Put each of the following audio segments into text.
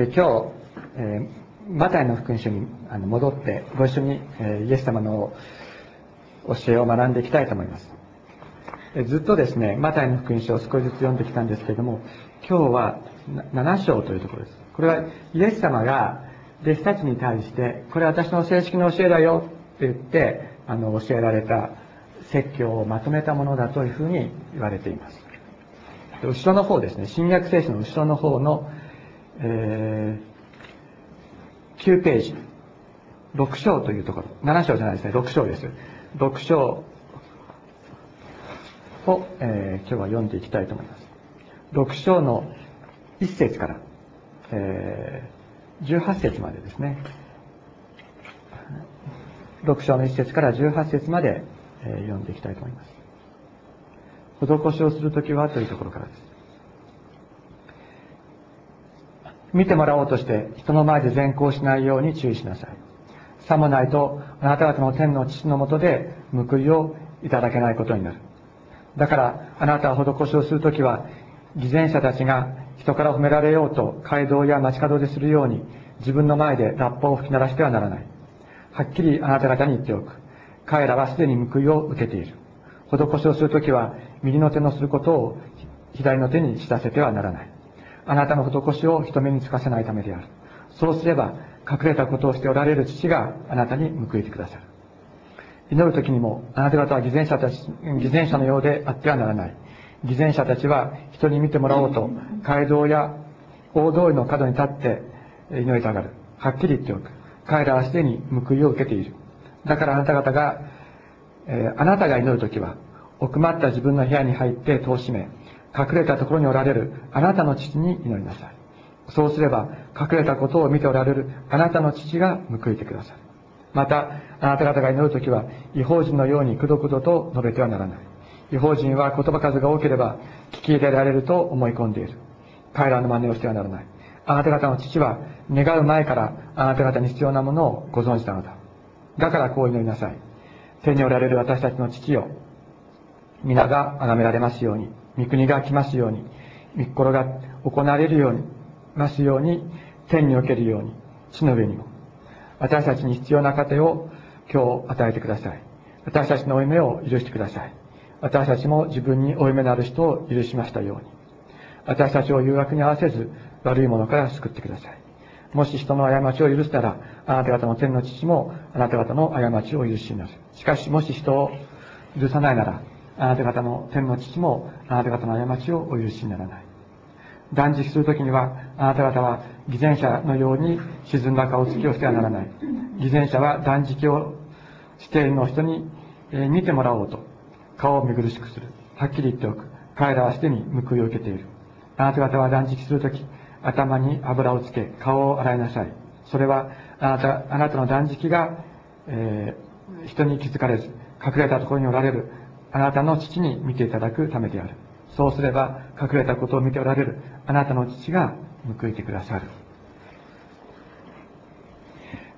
え今日、えー、マタイの福音書にあの戻ってご一緒に、えイエス様の教えを学んでいきたいと思います、えずっとですねマタイの福音書を少しずつ読んできたんですけれども今日は7章というところです。これはイエス様が弟子たちに対してこれは私の正式な教えだよって言ってあの教えられた説教をまとめたものだというふうに言われています。後ろの方ですね新約聖書の後ろの方のえー、9ページ、6章というところ、7章じゃないですね、6章です。6章を、えー、今日は読んでいきたいと思います。6章の1節から、えー、18節までですね。6章の1節から18節まで、えー、読んでいきたいと思います。施しをするときはというところからです。見てもらおうとして人の前で善行しないように注意しなさい。さもないとあなた方の天の父のもとで報いをいただけないことになる。だからあなたは施しをするときは偽善者たちが人から褒められようと街道や街角でするように自分の前でラッパを吹き鳴らしてはならない。はっきりあなた方に言っておく。彼らはすでに報いを受けている。施しをするときは右の手のすることを左の手に知らせてはならない。あなたの施しを人目につかせないためである。そうすれば、隠れたことをしておられる父があなたに報いてくださる。祈る時にも、あなた方は偽善者たち、偽善者のようであってはならない。偽善者たちは人に見てもらおうと、街道や大通りの角に立って祈りたがる。はっきり言っておく。彼らはすでに報いを受けている。だからあなた方が、えー、あなたが祈る時は、奥まった自分の部屋に入って戸を閉め、隠れたところにおられるあなたの父に祈りなさい。そうすれば、隠れたことを見ておられるあなたの父が報いてくださる。また、あなた方が祈るときは、違法人のようにくどくどと述べてはならない。違法人は言葉数が多ければ、聞き入れられると思い込んでいる。彼らの真似をしてはならない。あなた方の父は、願う前からあなた方に必要なものをご存知なのだ。だからこう祈りなさい。天におられる私たちの父よ。皆が崇められますように。御国が来ますように、御心が行われるように、ますように、天におけるように、地の上にも。私たちに必要な糧を今日与えてください。私たちの負い目を許してください。私たちも自分に負い目のある人を許しましたように。私たちを誘惑に合わせず、悪いものから救ってください。もし人の過ちを許したら、あなた方の天の父もあなた方の過ちを許しになる。しかし、もし人を許さないなら、あなた方の天の父もあなた方の過ちをお許しにならない。断食するときには、あなた方は偽善者のように沈んだ顔つきをしてはならない。偽善者は断食をしているの人に、え見てもらおうと、顔を見苦しくする。はっきり言っておく。彼らはすでに報いを受けている。あなた方は断食するとき、頭に油をつけ、顔を洗いなさい。それは、あなた、あなたの断食が、えー、人に気づかれず、隠れたところにおられるあなたの父に見ていただくためである。そうすれば、隠れたことを見ておられるあなたの父が報いてくださる。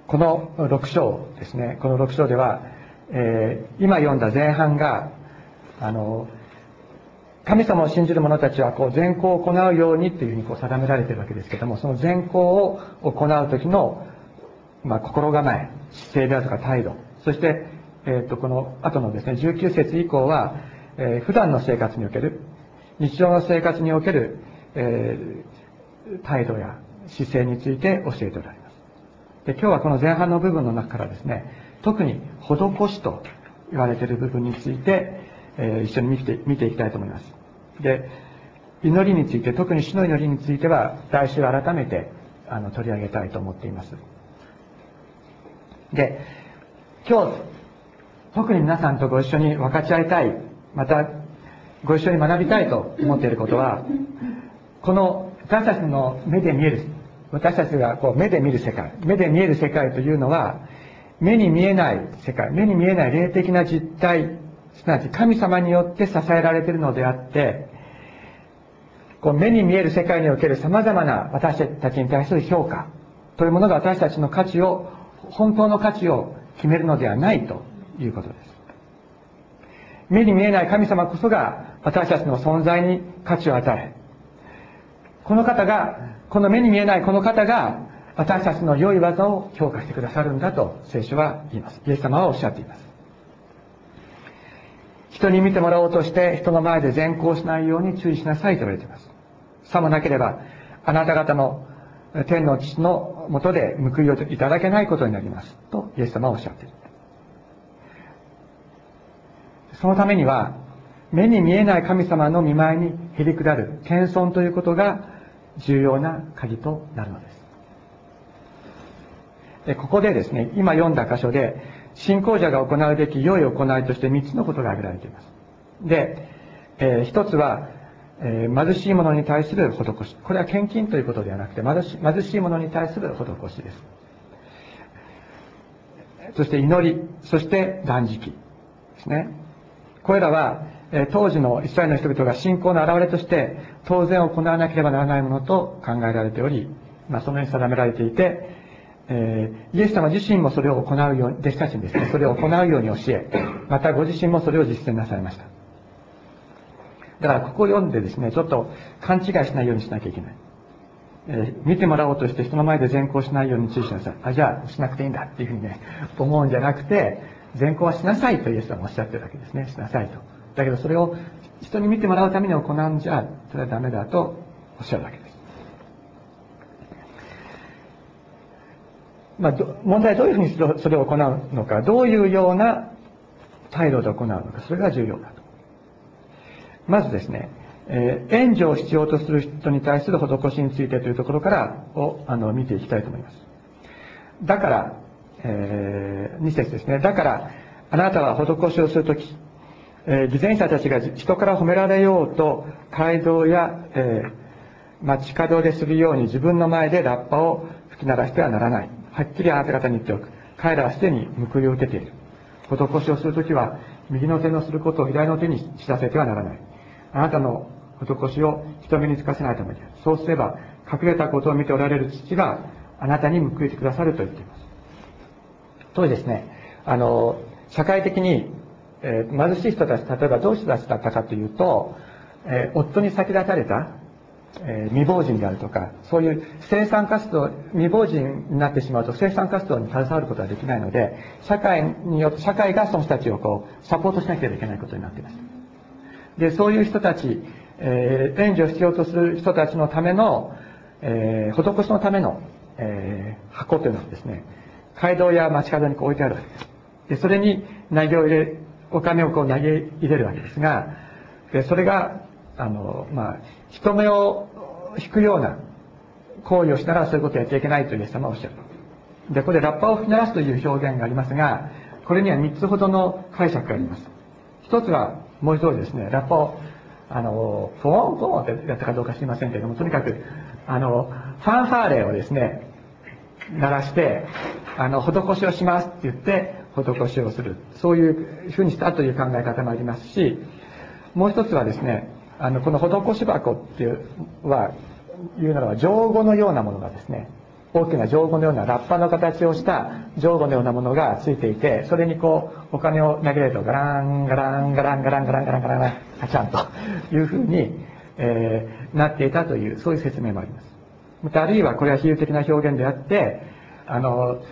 この6章ですね、この6章では、えー、今読んだ前半が、あの、神様を信じる者たちはこう善行を行うようにというふうにこう定められているわけですけども、その善行を行う時の、まあ、心構え、姿勢であるとか態度、そしてえー、とこの後のですね19節以降は、えー、普段の生活における日常の生活における、えー、態度や姿勢について教えておられます。で今日はこの前半の部分の中からですね特に施しと言われている部分について、えー、一緒に見て見ていきたいと思います。で祈りについて特に死の祈りについては来週改めてあの取り上げたいと思っています。で今日特に皆さんとご一緒に分かち合いたい、またご一緒に学びたいと思っていることは、この私たちの目で見える、私たちがこう目で見る世界、目で見える世界というのは、目に見えない世界、目に見えない霊的な実態、すなわち神様によって支えられているのであって、こう目に見える世界における様々な私たちに対する評価というものが私たちの価値を、本当の価値を決めるのではないということです。目に見えない神様こそが私たちの存在に価値を与え、この方がこの目に見えないこの方が私たちの良い技を評価してくださるんだと聖書は言います。イエス様はおっしゃっています。人に見てもらおうとして人の前で善行しないように注意しなさいと言われています。さもなければあなた方の天の父のもとで報いをいただけないことになります。とイエス様はおっしゃっている。そのためには目に見えない神様の見舞いにへり下る謙遜ということが重要な鍵となるのです。でここでですね今読んだ箇所で信仰者が行うべき良い行いとして3つのことが挙げられています。で、えー、1つは、えー、貧しい者に対する施し。これは献金ということではなくて貧し貧しい者に対する施しです。そして祈りそして断食ですね。これらは当時のイスラエルの人々が信仰の表れとして当然行わなければならないものと考えられており、まあ、そのように定められていて、えー、イエス様自身もそれを行うように弟子たちにですねそれを行うように教えまたご自身もそれを実践なさいました。だからここを読んでですねちょっと勘違いしないようにしなきゃいけない、えー、見てもらおうとして人の前で善行しないように注意しなさい。あじゃあしなくていいんだっていうふうにね思うんじゃなくて善行はしなさいとイエス様はおっしゃってるわけですねしなさいとだけどそれを人に見てもらうために行うんじゃ、それはダメだとおっしゃるわけです。まあ、問題はどういうふうにそれを行うのか、どういうような態度で行うのか、それが重要だと。まずですね、えー、援助を必要とする人に対する施しについてというところからをあの見ていきたいと思います。だから、えー、2節ですね。だから、あなたは施しをするとき、えー、偽善者たちが人から褒められようと街道や、えー、街角でするように自分の前でラッパを吹き鳴らしてはならない。はっきりあなた方に言っておく。彼らはすでに報いを受けている。施しをするときは右の手のすることを左の手に知らせてはならない。あなたの施しを人目につかせないためにそうすれば隠れたことを見ておられる父があなたに報いてくださると言っています。当時ですねあの社会的にえー、貧しい人たち、例えばどういう人たちだったかというと、えー、夫に先立たれた、えー、未亡人であるとか、そういう生産活動、未亡人になってしまうと生産活動に携わることはできないので、社会によって、社会がその人たちをこう、サポートしなければいけないことになっています。で、そういう人たち、えー、援助を必要とする人たちのための、えー、施しのための、えー、箱というのはですね、街道や街角にこう置いてあるわけです。で、それに投げを入れお金をこう投げ入れるわけですが、でそれが、あの、まあ、人目を引くような行為をしたらそういうことをやっちゃいけないとイエス様はおっしゃる。で、これラッパを吹き鳴らすという表現がありますが、これには3つほどの解釈があります。一つは、文字通りですね、ラッパを、あの、フォーンフォーンってやったかどうか知りませんけれども、とにかく、あの、ファンファーレをですね、鳴らして、あの、施しをしますって言って、施しをする。そういうふうにしたという考え方もありますし、もう一つはですね、あの、この施し箱っていうは、言うならば、上語のようなものがですね、大きな上語のようなラッパの形をした上語のようなものがついていて、それにこう、お金を投げると、ガラン、ガラン、ガラン、ガラン、ガラン、ガラン、ガラン、ガチャンというふうに、えー、なっていたという、そういう説明もあります。また、あるいはこれは比喩的な表現であって、あの、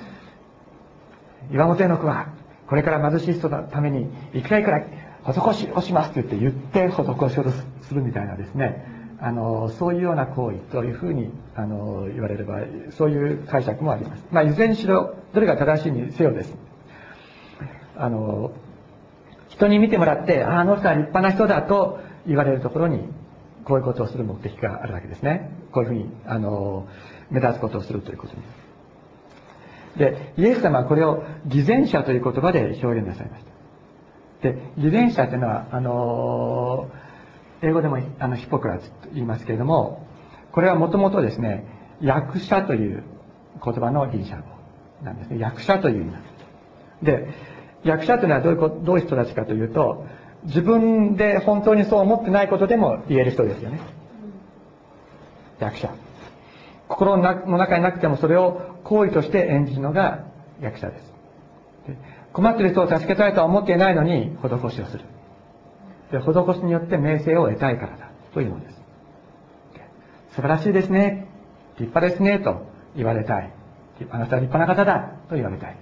岩本絵の句は、これから貧しい人のために、いくらいくら施しをしますって言って、言って施しをするみたいなですね、あの、そういうような行為というふうに、あの、言われれば、そういう解釈もあります。まあ、いずれにしろ、どれが正しいにせよです。あの、人に見てもらって、ああの人は立派な人だと言われるところに、こういうことをする目的があるわけですね。こういうふうに、あの、目立つことをするということに。で、イエス様はこれを偽善者という言葉で表現なさいました。で、偽善者というのは、あの英語でもあのヒポクラツと言いますけれども、これはもともとですね、役者という言葉のギリシャ語なんですね。役者という意味なんです。で、役者というのはどういうどういう人たちかというと、自分で本当にそう思ってないことでも言える人ですよね。役者。心の中になくてもそれを行為として演じるのが役者です。困っている人を助けたいとは思っていないのに施しをする。で施しによって名声を得たいからだというのです。素晴らしいですね。立派ですねと言われたい。あなたは立派な方だと言われたい。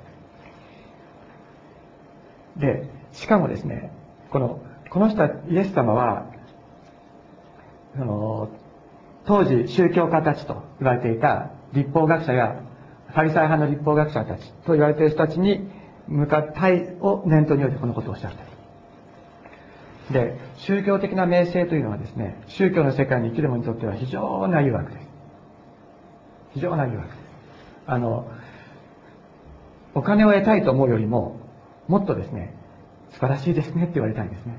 で、しかもですね、この、この人、イエス様は、その、当時宗教家たちと言われていた立法学者やファリサイ派の立法学者たちと言われている人たちに向かったいを念頭に置いてこのことをおっしゃった。で、宗教的な名声というのはですね、宗教の世界に生きる者にとっては非常な誘惑です。非常な誘惑です。あの、お金を得たいと思うよりも、もっとですね、素晴らしいですねって言われたいんですね。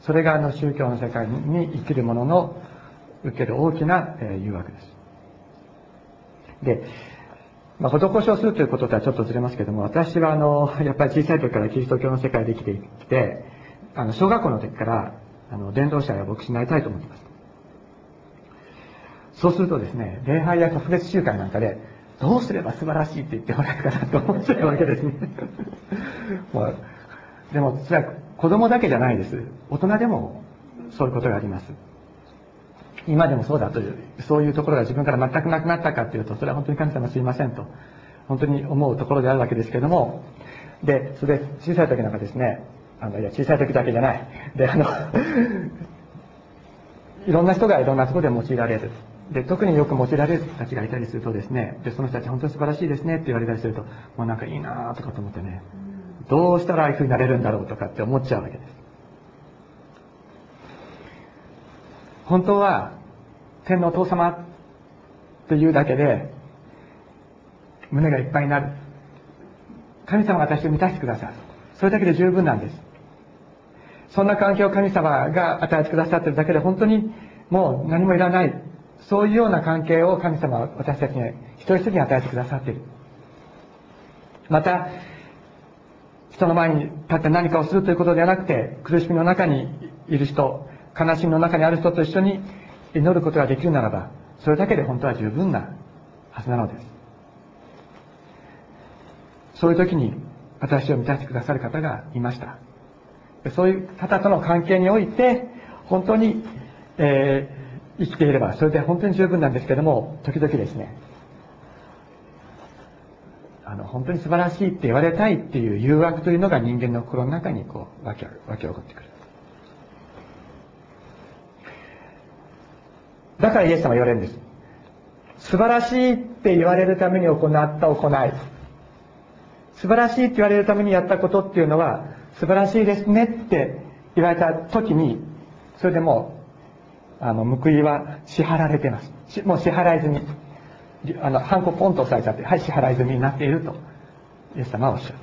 それがあの宗教の世界に生きる者の受ける大きな誘惑です。で、まあ、施しをするということとはちょっとずれますけども、私はあの、やっぱり小さい時からキリスト教の世界で生きてきて、あの、小学校の時から、あの、伝道者や牧師になりたいと思っています。そうするとですね、礼拝や特別集会なんかで、どうすれば素晴らしいって言ってもらえるかなと思っちゃうわけですね。まあ、でも、それは子供だけじゃないです。大人でもそういうことがあります。今でもそうだという、そういうところが自分から全くなくなったかっていうと、それは本当に神様すいませんと、本当に思うところであるわけですけども、で、それで小さい時なんかですね、あの、いや、小さい時だけじゃない。で、あの いろんな人がいろんなところで用いられる。で、特によく用いられる人たちがいたりするとですね、で、その人たち本当に素晴らしいですねって言われたりすると、もうなんかいいなとかと思ってね、どうしたらああいう風になれるんだろうとかって思っちゃうわけです。本当は、天のお父様っていうだけで、胸がいっぱいになる。神様が私を満たしてくださる。それだけで十分なんです。そんな環境を神様が与えてくださってるだけで本当にもう何もいらない。そういうような関係を神様は私たちに一人一人に与えてくださっている。また、人の前に立って何かをするということではなくて、苦しみの中にいる人、悲しみの中にある人と一緒に祈ることができるならば、それだけで本当は十分なはずなのです。そういう時に私を満たしてくださる方がいました。そういう方との関係において、本当に、えー、生きていれば、それで本当に十分なんですけども、時々ですね、あの、本当に素晴らしいって言われたいっていう誘惑というのが人間の心の中にこう、湧き、湧き起こってくる。だからイエス様言われるんです。素晴らしいって言われるために行った行い。素晴らしいって言われるためにやったことっていうのは、素晴らしいですねって言われた時に、それでもう、あの、報いは支払われてます。もう支払い済み。あの、ハンコポンと押さえちゃって、はい、支払い済みになっていると、イエス様はおっしゃる。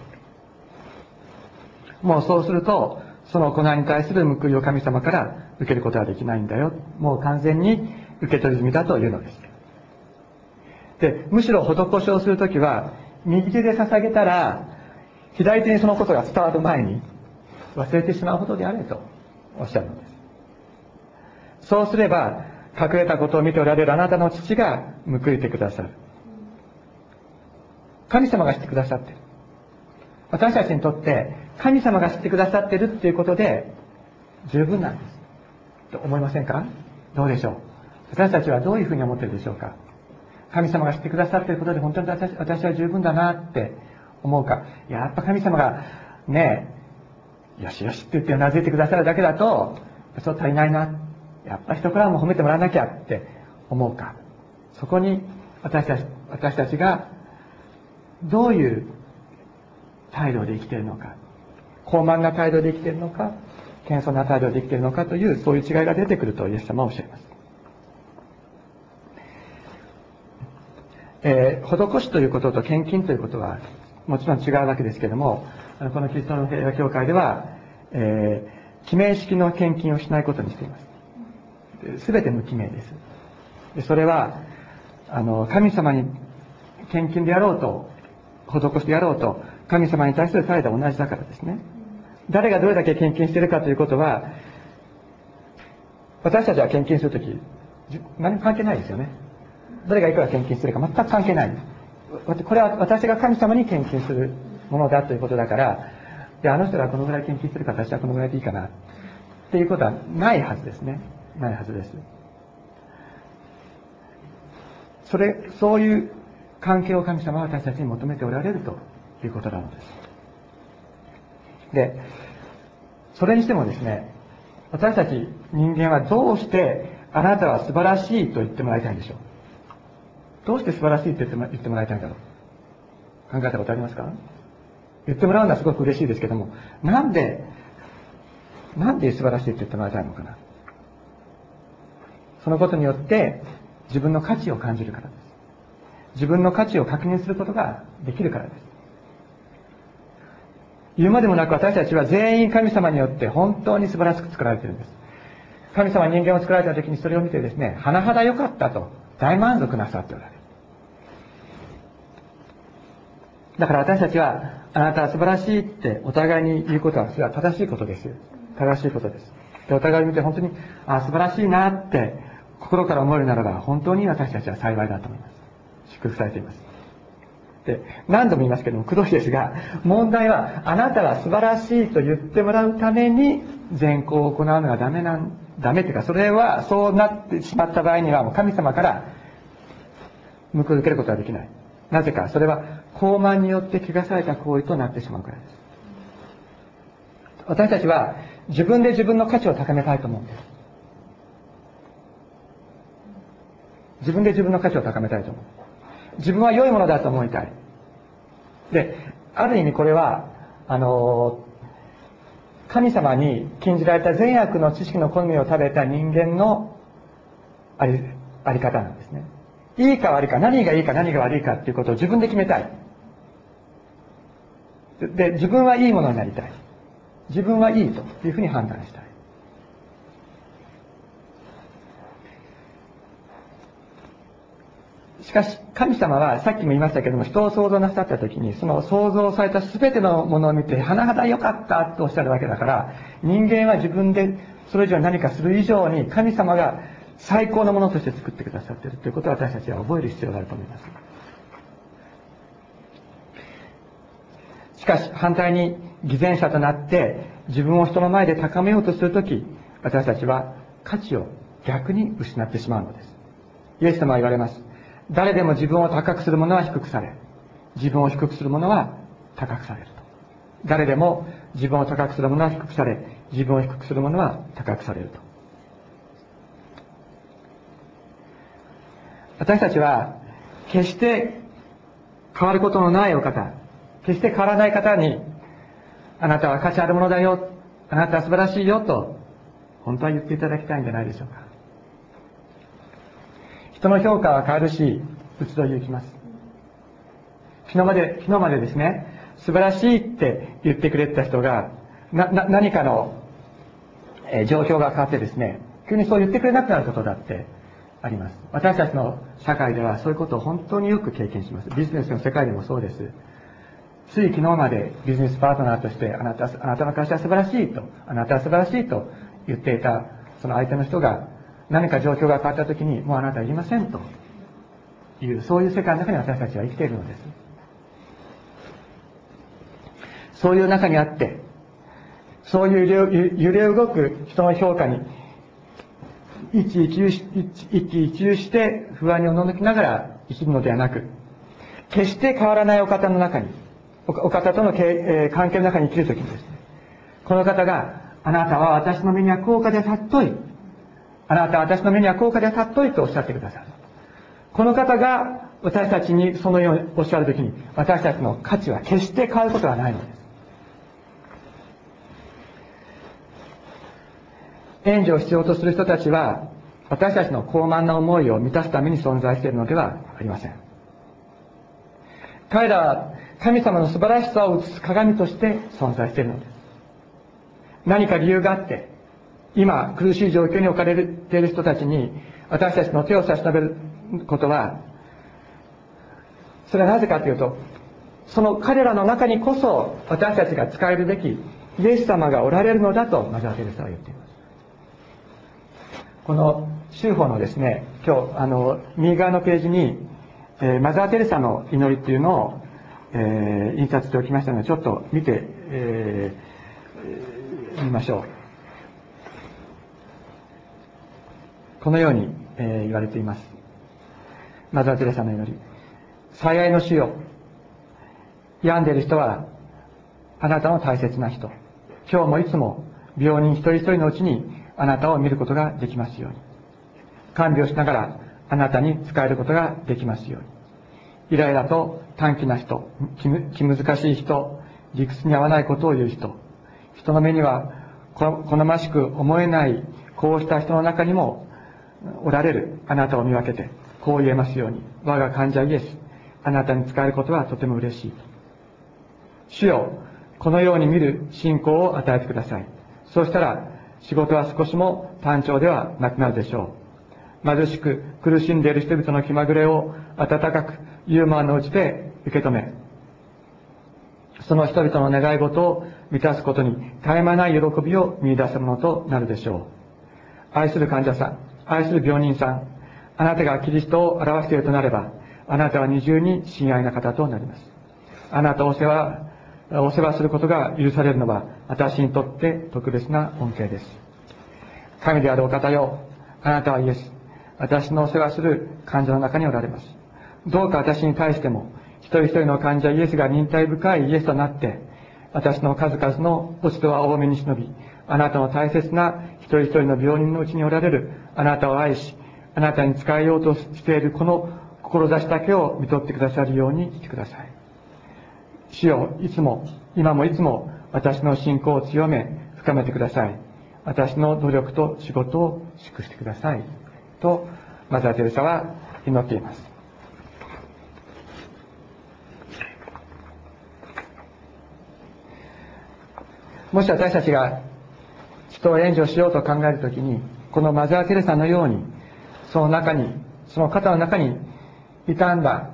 もうそうすると、その行いに対する報いを神様から受けることはできないんだよ。もう完全に受け取り済みだというのです。で、むしろ施しをするときは、右手で捧げたら、左手にそのことが伝わる前に、忘れてしまうことであれとおっしゃるのです。そうすれば、隠れたことを見ておられるあなたの父が報いてくださる。神様が知ってくださってる。私たちにとって、神様が知ってくださってるっていうことで、十分なんです。と思いませんか？どうでしょう？私たちはどういうふうに思ってるでしょうか？神様が知ってくださっていることで本当に私は十分だなって思うか？やっぱ神様がねよしよしって言ってうなずいてくださるだけだとそう足りないなやっぱ人からも褒めてもらわなきゃって思うか。そこに私たち私たちがどういう態度で生きているのか。高慢な態度で生きているのか。謙遜な態度で生きているのかというそういう違いが出てくるとイエス様はおっしゃいます。えー、施しということと献金ということはもちろん違うわけですけれども、このキリストの平和協会では、えー、記名式の献金をしないことにしています。すべて無記名です。それは、あの、神様に献金でやろうと、施してやろうと、神様に対する態度は同じだからですね。誰がどれだけ献金してるかということは、私たちは献金するとき、何も関係ないですよね。誰がいくら献金するか全く関係ない。これは私が神様に献金するものだということだから、で、あの人がこのぐらい献金するか私はこのぐらいでいいかな。っていうことはないはずですね。ないはずです。それ、そういう関係を神様は私たちに求めておられるということなのです。で、それにしてもですね、私たち人間はどうしてあなたは素晴らしいと言ってもらいたいんでしょう？どうして素晴らしいと言って言ってもらいたいんだろう？考えたことありますか？言ってもらうのはすごく嬉しいですけども、なんで、なんで素晴らしいって言ってもらいたいのかな？そのことによって自分の価値を感じるからです。自分の価値を確認することができるからです。言うまでもなく私たちは全員神様によって本当に素晴らしく作られているんです。神様は人間を作られた時にそれを見てですね、甚だ良かったと大満足なさっておられる。だから私たちは、あなたは素晴らしいってお互いに言うことは、それは正しいことです。正しいことです。でお互い見て本当に、あ素晴らしいなって心から思えるならば、本当に私たちは幸いだと思います。祝福されています。で、何度も言いますけども、くどいですが、問題は、あなたは素晴らしいと言ってもらうために、善行を行うのがダメなん、ダメっていうか、それは、そうなってしまった場合には、もう神様から報い受けることはできない。なぜか、それは、高慢によって汚された行為となってしまうからです。私たちは、自分で自分の価値を高めたいと思うんです。自分で自分の価値を高めたいと思う。自分は良いものだと思いたい。で、ある意味これは、あの、神様に禁じられた善悪の知識の好みを食べた人間のあり、あり方なんですね。いいか悪いか、何がいいか何が悪いかっていうことを自分で決めたい。で、自分はいいものになりたい。自分はいいというふうに判断したい。しかし、神様は、さっきも言いましたけども、人を創造なさった時に、その創造された全てのものを見て、甚だ良かったとおっしゃるわけだから、人間は自分でそれ以上何かする以上に、神様が最高のものとして作ってくださっているということを私たちは覚える必要があると思います。しかし、反対に偽善者となって、自分を人の前で高めようとするとき、私たちは価値を逆に失ってしまうのです。イエス様は言われます。誰でも自分を高くする者は低くされ、自分を低くする者は高くされると。誰でも自分を高くする者は低くされ、自分を低くする者は高くされると。私たちは、決して変わることのないお方、決して変わらない方に、あなたは価値あるものだよ、あなたは素晴らしいよと、本当は言っていただきたいんじゃないでしょうか。人の評価は変わるし、移ろい行きます。昨日まで、昨日までですね、素晴らしいって言ってくれてた人が、な、な、何かの、え、状況が変わってですね、急にそう言ってくれなくなることだってあります。私たちの社会ではそういうことを本当によく経験します。ビジネスの世界でもそうです。つい昨日までビジネスパートナーとして、あなた、あなたの会社は素晴らしいと、あなたは素晴らしいと言っていた、その相手の人が、何か状況が変わった時に、もうあなたはいりませんという、そういう世界の中に私たちは生きているのです。そういう中にあって、そういう揺れ動く人の評価に、一喜一憂し一喜一憂して不安におののきながら生きるのではなく、決して変わらないお方の中に、お方との、え関係の中に生きるときにですね、この方が、あなたは私の目には高価で尊い。あなたは私の目には高価で尊いとおっしゃってくださる。この方が私たちにそのようにおっしゃるときに、私たちの価値は決して変わることはないのです。援助を必要とする人たちは、私たちの高慢な思いを満たすために存在しているのではありません。彼らは神様の素晴らしさを映す鏡として存在しているのです。何か理由があって、今苦しい状況に置かれている人たちに私たちの手を差し伸べることは、それはなぜかというと、その彼らの中にこそ私たちが使えるべきイエス様がおられるのだとマザー・テレサは言っています。この修法のですね、今日、あの、右側のページに、えー、マザー・テレサの祈りっていうのを、えー、印刷しておきましたので、ちょっと見て、えー、見ましょう。このように、えー、言われています。マザー・テレサの祈り。最愛の主よ。病んでいる人はあなたの大切な人。今日もいつも病人一人一人のうちにあなたを見ることができますように。看病しながらあなたに使えることができますように。イライラと短気な人気難しい人理屈に合わないことを言う人。人の目には好ましく思えないこうした人の中にもおられるあなたを見分けてこう言えますように我が患者イエスあなたに使えることはとても嬉しい。主よこのように見る信仰を与えてください。そうしたら仕事は少しも単調ではなくなるでしょう。貧しく苦しんでいる人々の気まぐれを温かくユーモアのうちで受け止めその人々の願い事を満たすことに絶え間ない喜びを見出すものとなるでしょう。愛する患者さん愛する病人さんあなたがキリストを表しているとなればあなたは二重に親愛な方となります。あなたをお世話お世話することが許されるのは私にとって特別な恩恵です。神であるお方よあなたはイエス。私のお世話する患者の中におられます。どうか私に対しても一人一人の患者イエスが忍耐深いイエスとなって私の数々の落ち度は多めに忍びあなたの大切な一人一人の病人のうちにおられる。あなたを愛しあなたに仕えようとしているこの志だけを見とってくださるようにしてください。主よいつも今もいつも私の信仰を強め深めてください。私の努力と仕事を祝してください。とマザー・テレサは祈っています。もし私たちが人を援助しようと考えるときにこのマザー・テレサのようにその中にその方の中に傷んだ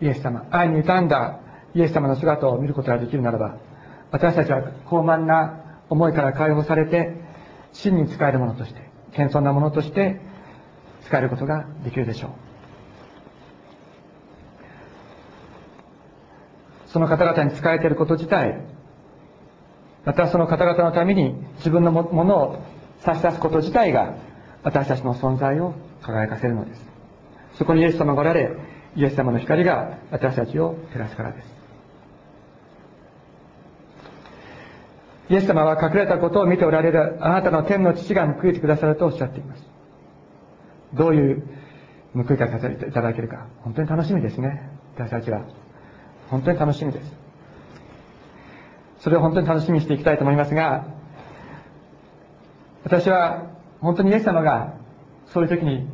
イエス様。愛に傷んだイエス様の姿を見ることができるならば私たちは高慢な思いから解放されて真に使えるものとして謙遜なものとして使えることができるでしょう。その方々に仕えていること自体またその方々のために自分のものを差し出すこと自体が私たちの存在を輝かせるのです。そこにイエス様がおられイエス様の光が私たちを照らすからです。イエス様は隠れたことを見ておられるあなたの天の父が報いてくださるとおっしゃっています。どういう報い方いただけるか本当に楽しみですね。私たちは本当に楽しみです。それを本当に楽しみにしていきたいと思いますが、私は本当にイエス様がそういう時に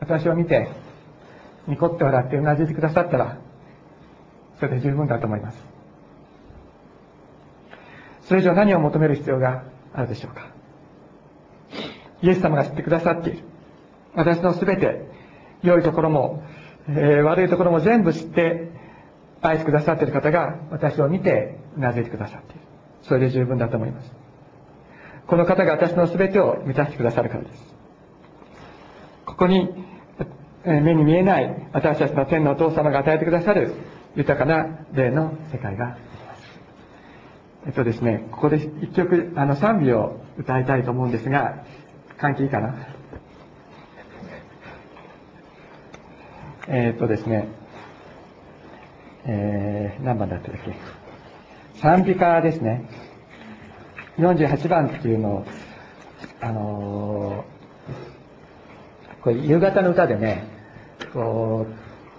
私を見て、ニコって笑ってうなずいてくださったら、それで十分だと思います。それ以上何を求める必要があるでしょうか。イエス様が知ってくださっている。私のすべて、良いところも、えー、悪いところも全部知って愛してくださっている方が私を見てなずいてくださっている。それで十分だと思います。この方が私の全てを満たしてくださるからです。ここに目に見えない私たちの天のお父様が与えてくださる豊かな霊の世界があります。えっとですね、ここで一曲、あの賛美を歌いたいと思うんですが、関係いいかな？えっとですね、えー、何番だったっけ？賛美歌ですね。48番っていうのをあのー、これ夕方の歌でねこ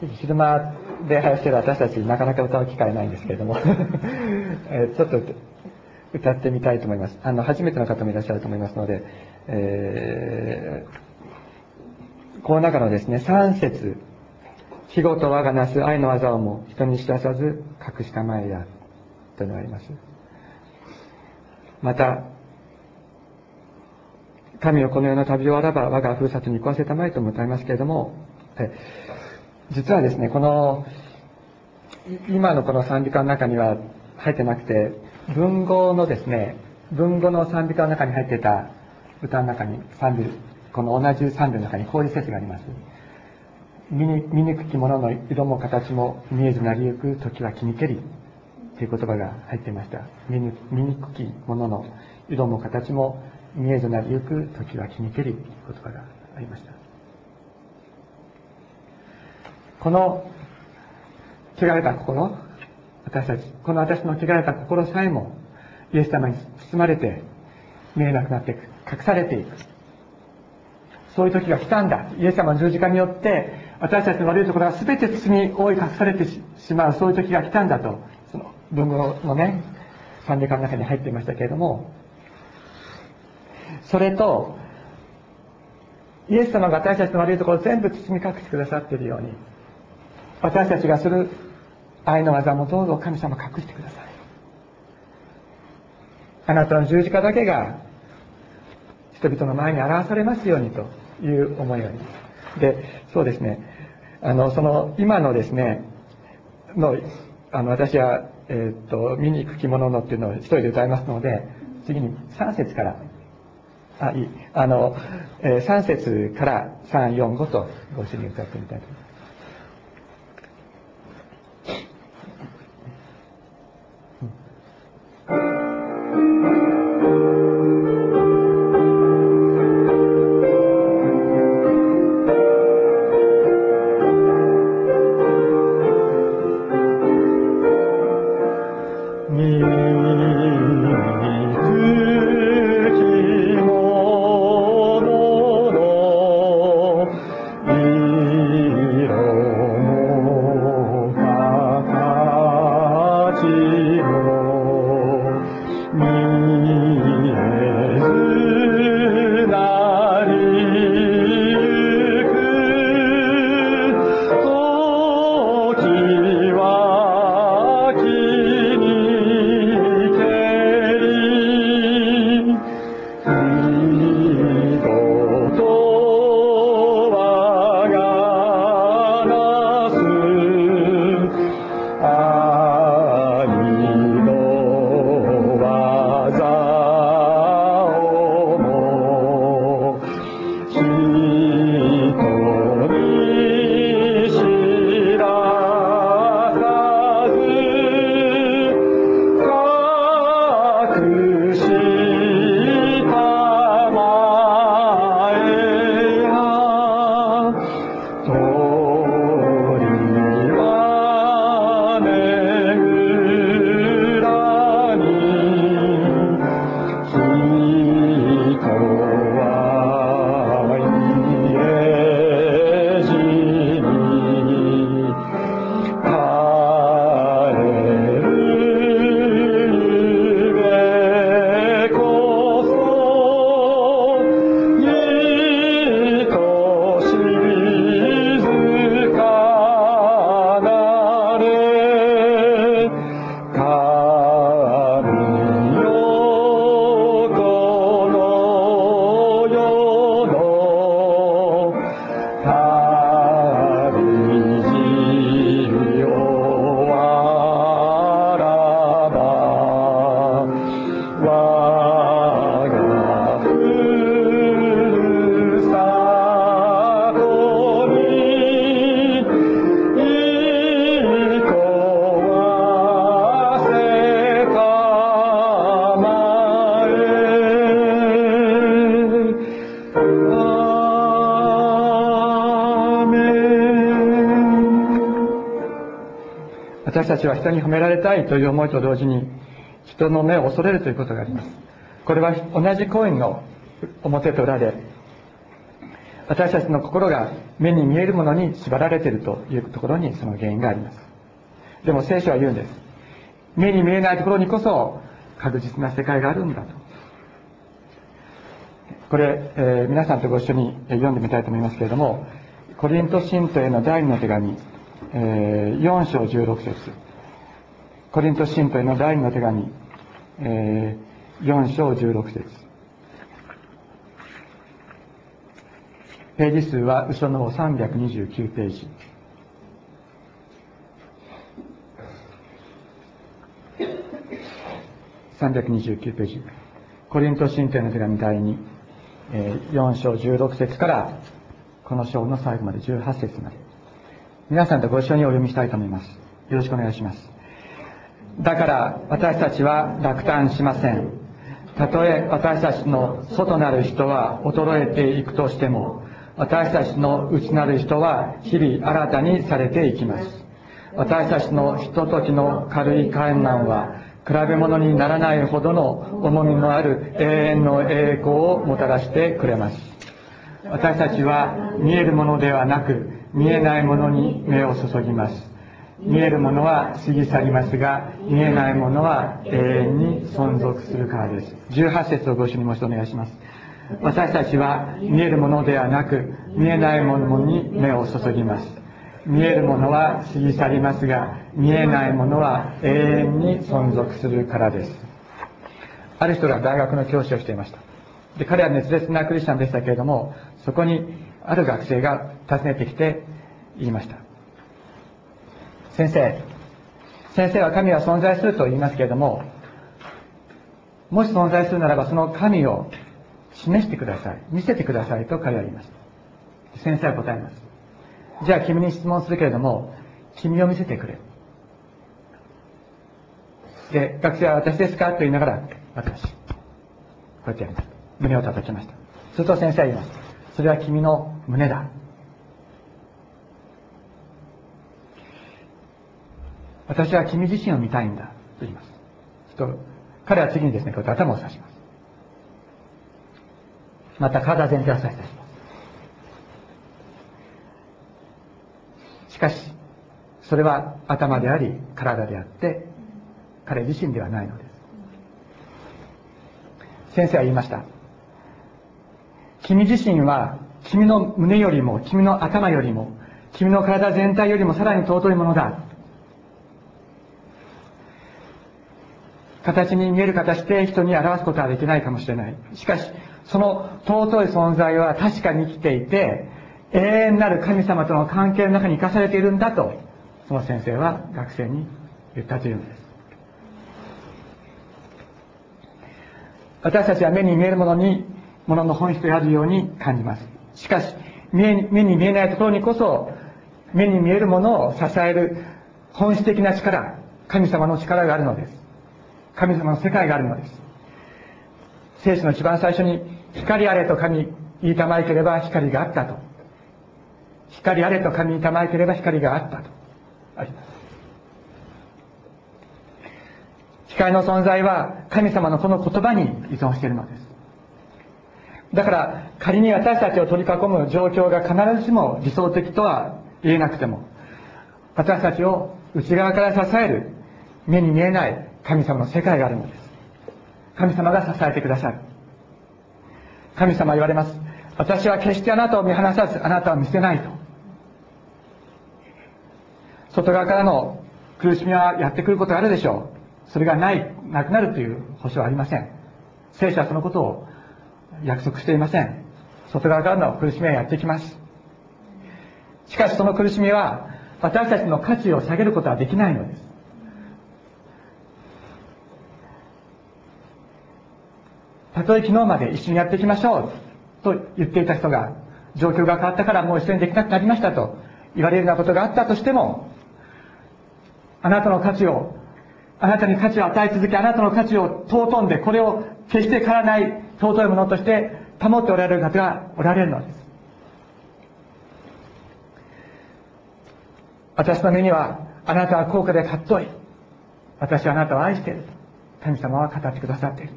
う昼間礼拝してる私たちなかなか歌う機会ないんですけれども えちょっと歌ってみたいと思います。あの初めての方もいらっしゃると思いますので、えー、この中のですね3節。日ごと我がなす愛の技をも人に知らさず隠したまえや。というのがあります。また神をこの世の旅をあらば我がふるさとに行わせたまえとも歌いますけれども実はですねこの今のこの賛美歌の中には入ってなくて文語のですね文語の賛美歌の中に入ってた歌の中に賛美この同じ賛美の中にこういう説があります。醜き者の色も形も見えずなりゆく時は気にけりという言葉が入っていました。見醜き者のの色も形も見えずなりゆく時は気にけりという言葉がありました。この汚れた心私たちこの私の汚れた心さえもイエス様に包まれて見えなくなっていく隠されていく。そういう時が来たんだ。イエス様の十字架によって私たちの悪いところが全て包み覆い隠されてしまうそういう時が来たんだと。文語のね賛美歌の中に入っていましたけれどもそれとイエス様が私たちの悪いところを全部包み隠してくださっているように私たちがする愛の技もどうぞ神様隠してください。あなたの十字架だけが人々の前に表されますようにという思いがありますでそうですね。あのその今のですねのあの私は、えー、と見に行く着物のっていうのを一人で歌いますので次に3節から。あいい。あの、えー、3節から345とご一緒に歌ってみたいと思います。ちは人に褒められたいという思いと同時に人の目を恐れるということがあります。これは同じコインの表と裏で私たちの心が目に見えるものに縛られているというところにその原因があります。でも聖書は言うんです。目に見えないところにこそ確実な世界があるんだと。これ、えー、皆さんとご一緒に読んでみたいと思いますけれどもコリント信徒への第二の手紙、えー、4章16節。コリント信徒への第二の手紙、えー、4章16節。ページ数は後ろの方329ページ。329ページ。コリント信徒への手紙第2、えー、4章16節からこの章の最後まで18節まで。皆さんとご一緒にお読みしたいと思います。よろしくお願いします。だから私たちは落胆しません。たとえ私たちの外なる人は衰えていくとしても私たちの内なる人は日々新たにされていきます。私たちのひとときの軽い観難は比べ物にならないほどの重みのある永遠の栄光をもたらしてくれます。私たちは見えるものではなく見えないものに目を注ぎます。見えるものは過ぎ去りますが見えないものは永遠に存続するからです。18節をご一緒にもう一度お願いします。私たちは見えるものではなく見えないものに目を注ぎます。見えるものは過ぎ去りますが見えないものは永遠に存続するからです。ある人が大学の教師をしていました。で彼は熱烈なクリスチャンでしたけれどもそこにある学生が訪ねてきて言いました。先生先生は神は存在すると言いますけれどももし存在するならばその神を示してください見せてくださいと彼は言いました。先生は答えます。じゃあ君に質問するけれども君を見せてくれ。で学生は私ですかと言いながら私こうやってやりました。胸を叩きました。すると先生は言います。それは君の胸だ。私は君自身を見たいんだと言います。と彼は次にですねこうやって頭を刺します。また体全体を刺したします。しかしそれは頭であり体であって彼自身ではないのです。先生は言いました。君自身は君の胸よりも君の頭よりも君の体全体よりもさらに尊いものだ。形に見える形で人に表すことはできないかもしれない。しかしその尊い存在は確かに生きていて永遠なる神様との関係の中に生かされているんだとその先生は学生に言ったというのです。私たちは目に見えるものにものの本質であるように感じます。しかし目に見えないところにこそ目に見えるものを支える本質的な力神様の力があるのです。神様の世界があるのです。聖書の一番最初に光あれと神言いたまえければ光があったと。光あれと神言いたまえければ光があったと。あります。光の存在は神様のこの言葉に依存しているのです。だから仮に私たちを取り囲む状況が必ずしも理想的とは言えなくても私たちを内側から支える目に見えない神様の世界があるのです。神様が支えてくださる。神様言われます。私は決してあなたを見放さずあなたを見せないと。外側からの苦しみはやってくることがあるでしょう。それがないなくなるという保証はありません。聖書はそのことを約束していません。外側からの苦しみはやってきます。しかしその苦しみは私たちの価値を下げることはできないのです。たとえ昨日まで一緒にやっていきましょうと言っていた人が状況が変わったからもう一緒にできなくなりましたと言われるようなことがあったとしてもあなたの価値をあなたに価値を与え続けあなたの価値を尊んでこれを決して変わらない尊いものとして保っておられる方がおられるのです。私の目にはあなたは高価で尊い。私はあなたを愛している。神様は語ってくださっている。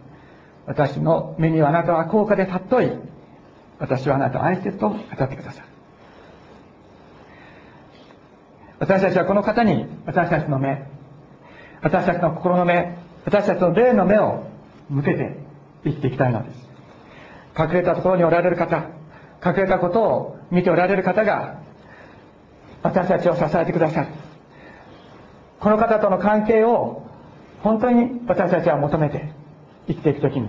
私の目にはあなたは高価で尊い。私はあなたを愛していると語ってくださる。私たちはこの方に私たちの目私たちの心の目私たちの霊の目を向けて生きていきたいのです。隠れたところにおられる方隠れたことを見ておられる方が私たちを支えてくださる。この方との関係を本当に私たちは求めて生きていくときに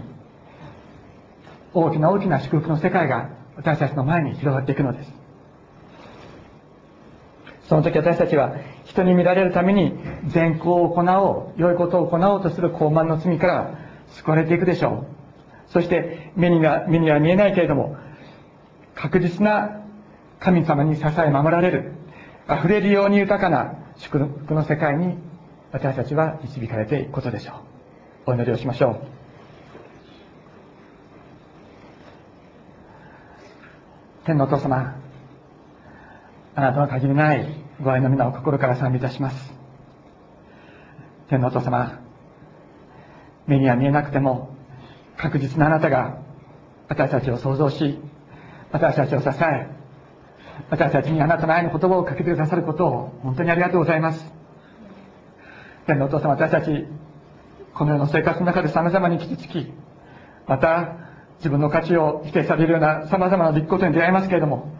大きな大きな祝福の世界が私たちの前に広がっていくのです。その時私たちは人に見られるために善行を行おう良いことを行おうとする傲慢の罪から救われていくでしょう。そして目には目には見えないけれども確実な神様に支え守られる溢れるように豊かな祝福の世界に私たちは導かれていくことでしょう。お祈りをしましょう。天のお父様あなたの限りないご愛の皆を心から賛美いたします。天のお父様目には見えなくても確実なあなたが私たちを創造し私たちを支え私たちにあなたの愛の言葉をかけてくださることを本当にありがとうございます。天のお父様私たちこの世の生活の中で様々に傷つきまた自分の価値を否定されるような様々な出来事に出会いますけれども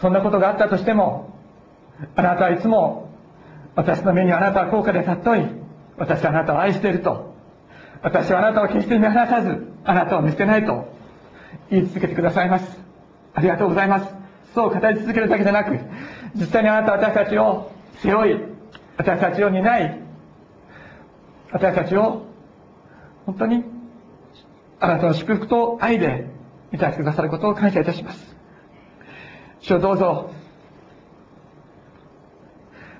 そんなことがあったとしてもあなたはいつも私の目にあなたは高価で尊い私はあなたを愛していると私はあなたを決して見放さずあなたを見捨てないと言い続けてくださいます。ありがとうございます。そう語り続けるだけでなく実際にあなたは私たちを背負い私たちを担い私たちを本当にあなたの祝福と愛で満たしてくださることを感謝いたします。主をどうぞ。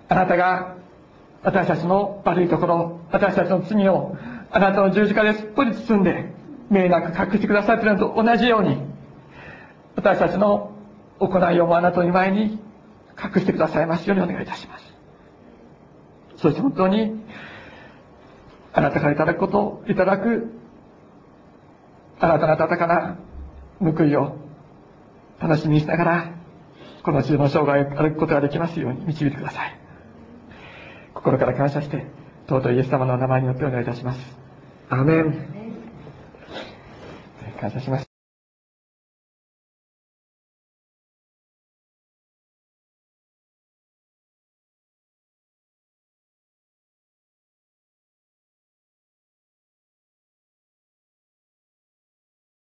あなたが私たちの悪いところ私たちの罪をあなたの十字架ですっぽり包んで迷なく隠してくださっているのと同じように私たちの行いをもあなたの前に隠してくださいますようにお願いいたします。そして本当にあなたからいただくこといただくあなたの温かな報いを。楽しみにしながらこの中の生涯を歩くことができますように導いてください。心から感謝して尊いイエス様の名前によってお願いいたします。アーメン。感謝します